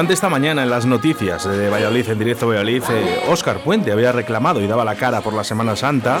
Durante esta mañana en las noticias de Valladolid, en directo Valladolid, Óscar Puente había reclamado y daba la cara por la Semana Santa.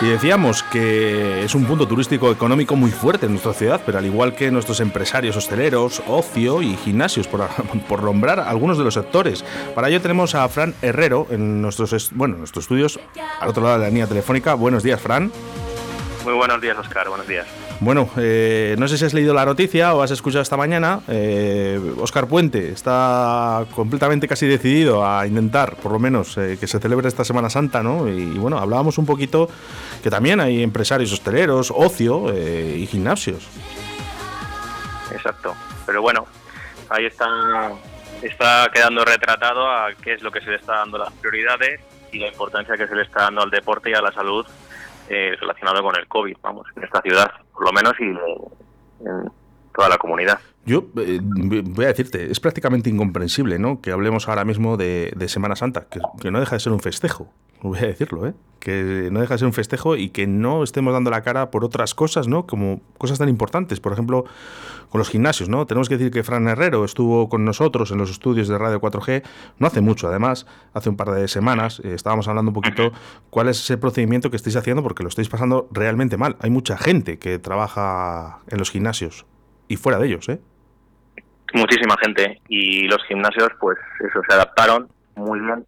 Y decíamos que es un punto turístico económico muy fuerte en nuestra ciudad, pero al igual que nuestros empresarios hosteleros, ocio y gimnasios, por, por nombrar algunos de los sectores. Para ello tenemos a Fran Herrero en nuestros, bueno, nuestros estudios, al otro lado de la línea telefónica. Buenos días, Fran. Muy buenos días, Oscar. Buenos días. Bueno, eh, no sé si has leído la noticia o has escuchado esta mañana. Oscar eh, Puente está completamente casi decidido a intentar, por lo menos, eh, que se celebre esta Semana Santa, ¿no? Y, bueno, hablábamos un poquito que también hay empresarios hosteleros, ocio y gimnasios. Exacto. Pero bueno, ahí está, está quedando retratado a qué es lo que se le está dando las prioridades y la importancia que se le está dando al deporte y a la salud eh, relacionado con el COVID, vamos, en esta ciudad, por lo menos, y en toda la comunidad. Yo eh, voy a decirte, es prácticamente incomprensible ¿no? que hablemos ahora mismo de, Semana Santa, que, no deja de ser un festejo, voy a decirlo, ¿eh? que no deja de ser un festejo y que no estemos dando la cara por otras cosas, ¿no? como cosas tan importantes, por ejemplo, con los gimnasios. ¿no? Tenemos que decir que Fran Herrero estuvo con nosotros en los estudios de Radio 4G, no hace mucho además, hace un par de semanas, eh, estábamos hablando un poquito cuál es ese procedimiento que estáis haciendo porque lo estáis pasando realmente mal. Hay mucha gente que trabaja en los gimnasios y fuera de ellos, ¿eh? muchísima gente y los gimnasios pues eso se adaptaron muy bien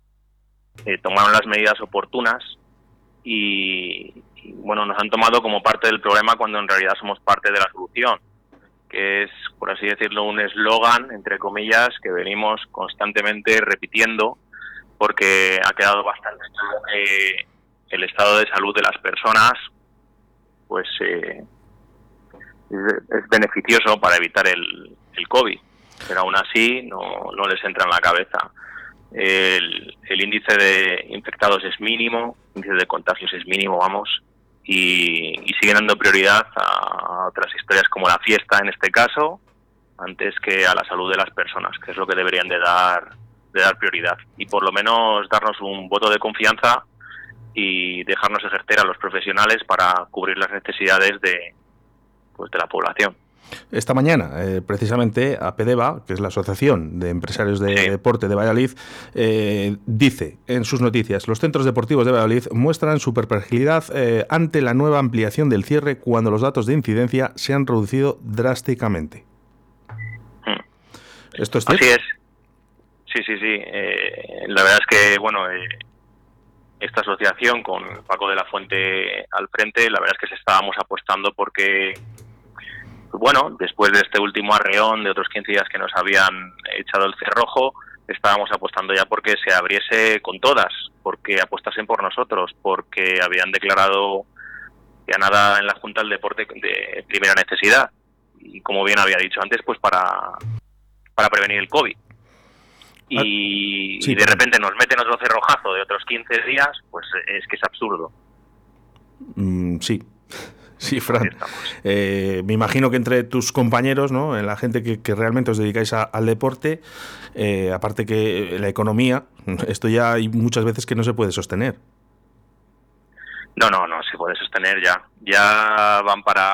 eh, tomaron las medidas oportunas y, bueno nos han tomado como parte del problema cuando en realidad somos parte de la solución que es por así decirlo un eslogan entre comillas que venimos constantemente repitiendo porque ha quedado bastante claro el estado de salud de las personas pues eh, es, beneficioso para evitar el, el COVID pero aún así no, no les entra en la cabeza. El, el, índice de infectados es mínimo, el índice de contagios es mínimo, vamos, y, y siguen dando prioridad a otras historias como la fiesta en este caso, antes que a la salud de las personas, que es lo que deberían de dar, de dar prioridad. Y por lo menos darnos un voto de confianza y dejarnos ejercer a los profesionales para cubrir las necesidades de, pues, de la población. Esta mañana, eh, precisamente, APDEVA, que es la Asociación de Empresarios de Deporte de Valladolid, eh, dice en sus noticias, los centros deportivos de Valladolid muestran su perplejidad eh, ante la nueva ampliación del cierre cuando los datos de incidencia se han reducido drásticamente. Hmm. ¿Esto es cierto? Así es. Sí, sí, sí. la verdad es que, bueno, esta asociación con Paco de la Fuente al frente, la verdad es que se estábamos apostando porque bueno, después de este último arreón de otros 15 días que nos habían echado el cerrojo, estábamos apostando ya porque se abriese con todas, porque apostasen por nosotros, porque habían declarado ya nada en la Junta del Deporte de primera necesidad. Y como bien había dicho antes, pues para, para prevenir el COVID. Y, ah, de repente nos meten otro cerrojazo de otros 15 días, pues es que es absurdo. Mm, sí, Sí, Fran. Eh, me imagino que entre tus compañeros, ¿no? la gente que, realmente os dedicáis al deporte, eh, aparte que la economía, esto ya hay muchas veces que no se puede sostener. No, no, no se puede sostener ya. Ya van para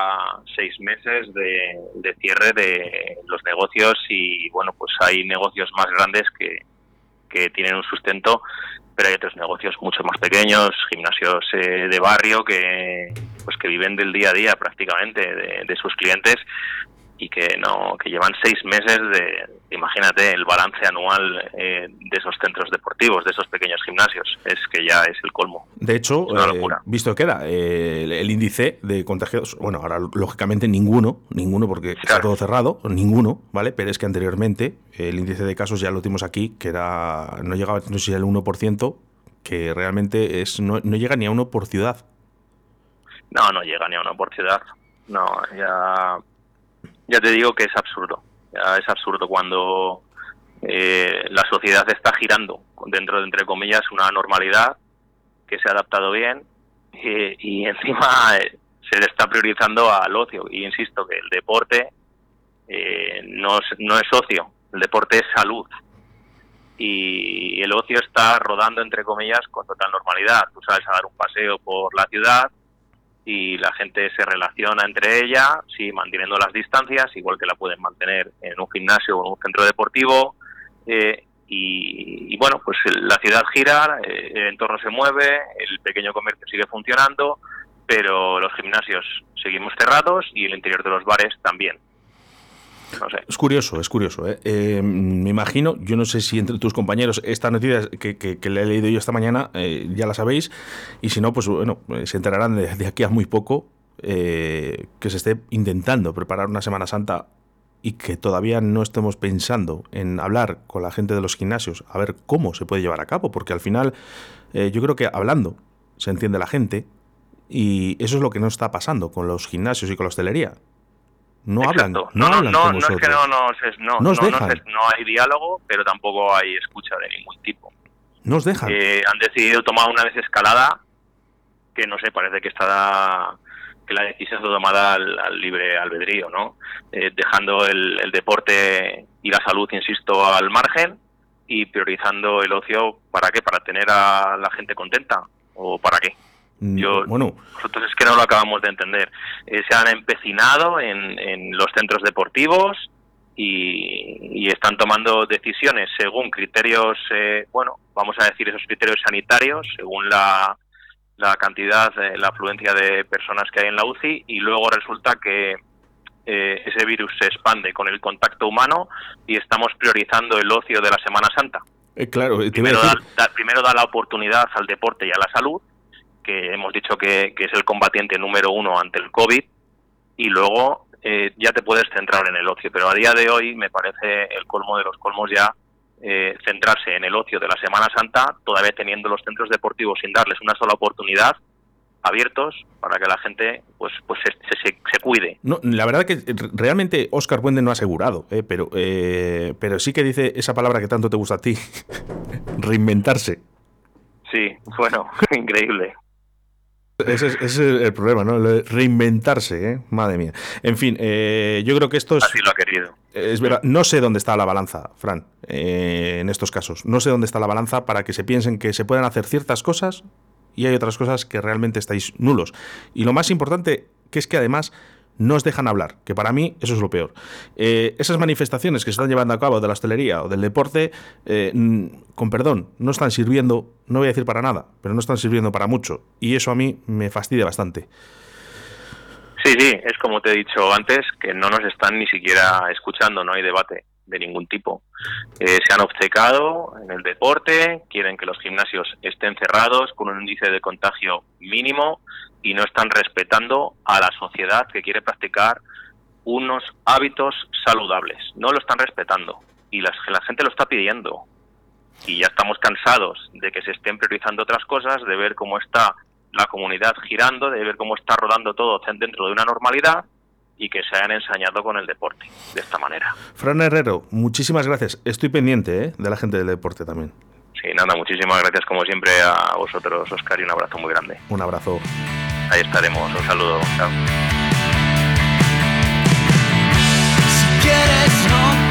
seis meses de, de cierre de los negocios y bueno, pues hay negocios más grandes que, que tienen un sustento pero hay otros negocios mucho más pequeños, gimnasios eh, de barrio que pues que viven del día a día prácticamente de, sus clientes y que no que llevan seis meses de imagínate el balance anual eh, de esos centros deportivos de esos pequeños gimnasios. Es que ya es el colmo. De hecho eh, visto que era el, índice de contagios bueno ahora lógicamente ninguno ninguno porque está todo cerrado ninguno vale pero es que anteriormente el índice de casos ya lo tuvimos aquí que era no llegaba no sé si el 1% que realmente es no, no llega ni a uno por ciudad no, no llega ni a una por ciudad. No, ya, ya te digo que es absurdo. Ya es absurdo cuando eh, la sociedad está girando dentro de, entre comillas, una normalidad que se ha adaptado bien y, encima eh, se le está priorizando al ocio. Y insisto que el deporte eh, no, es, no es ocio, el deporte es salud. Y el ocio está rodando, entre comillas, con total normalidad. Tú sabes a dar un paseo por la ciudad, y la gente se relaciona entre ella, sí, manteniendo las distancias, igual que la pueden mantener en un gimnasio o en un centro deportivo, Eh, y, bueno, pues la ciudad gira, eh, el entorno se mueve, el pequeño comercio sigue funcionando, pero los gimnasios seguimos cerrados y el interior de los bares también. Es curioso, es curioso. ¿eh? ¿eh? me imagino, yo no sé si entre tus compañeros esta noticia que, que, le he leído yo esta mañana eh, ya la sabéis, y si no, pues bueno, se enterarán de, aquí a muy poco que se esté intentando preparar una Semana Santa y que todavía no estemos pensando en hablar con la gente de los gimnasios a ver cómo se puede llevar a cabo, porque al final yo creo que hablando se entiende la gente y eso es lo que no está pasando con los gimnasios y con la hostelería no hablan, no, no, hablan no, no es que no, no, no, no, no, hay diálogo, pero tampoco hay escucha de ningún tipo. Nos dejan. Eh, han decidido tomar una vez escalada que no sé, parece que está que la decisión está tomada al, libre albedrío, ¿no? Eh, dejando el, el deporte y la salud, insisto, al margen y priorizando el ocio, ¿para qué? Para tener a la gente contenta o para qué. Mm, Yo, bueno. Nosotros es que no lo acabamos de entender. Eh, se han empecinado en, los centros deportivos y, están tomando decisiones según criterios, eh, bueno, vamos a decir esos criterios sanitarios, según la, la cantidad, la afluencia de personas que hay en la UCI y luego resulta que eh, ese virus se expande con el contacto humano y estamos priorizando el ocio de la Semana Santa. claro, primero, da, primero da la oportunidad al deporte y a la salud que hemos dicho que, es el combatiente número uno ante el COVID, y luego eh, ya te puedes centrar en el ocio. Pero a día de hoy me parece el colmo de los colmos ya eh, centrarse en el ocio de la Semana Santa, todavía teniendo los centros deportivos sin darles una sola oportunidad abiertos para que la gente pues pues se, se, cuide. No, la verdad que realmente Oscar Buende no ha asegurado, eh, pero pero sí que dice esa palabra que tanto te gusta a ti, reinventarse. Sí, bueno, increíble. Ese es, el problema, ¿no? Reinventarse, ¿eh? Madre mía. En fin, eh, yo creo que esto es... Así lo ha querido. Es verdad, no sé dónde está la balanza, Fran, eh, en estos casos. No sé dónde está la balanza para que se piensen que se pueden hacer ciertas cosas y hay otras cosas que realmente estáis nulos. Y lo más importante, que es que además no os dejan hablar, que para mí eso es lo peor. Eh, esas manifestaciones que se están llevando a cabo de la hostelería o del deporte, eh, con perdón, no están sirviendo, no voy a decir para nada, pero no están sirviendo para mucho. Y eso a mí me fastidia bastante. Sí, sí, es como te he dicho antes, que no nos están ni siquiera escuchando, no hay debate de ningún tipo. Eh, se han obcecado en el deporte, quieren que los gimnasios estén cerrados con un índice de contagio mínimo y no están respetando a la sociedad que quiere practicar unos hábitos saludables. No lo están respetando y la, la gente lo está pidiendo. Y ya estamos cansados de que se estén priorizando otras cosas, de ver cómo está la comunidad girando, de ver cómo está rodando todo dentro de una normalidad y que se hayan ensañado con el deporte de esta manera. Fran Herrero, muchísimas gracias. Estoy pendiente ¿eh? de la gente del deporte también. Sí, nada, muchísimas gracias como siempre a vosotros, Oscar, y un abrazo muy grande. Un abrazo. Ahí estaremos. Un saludo. Chao. Si quieres, no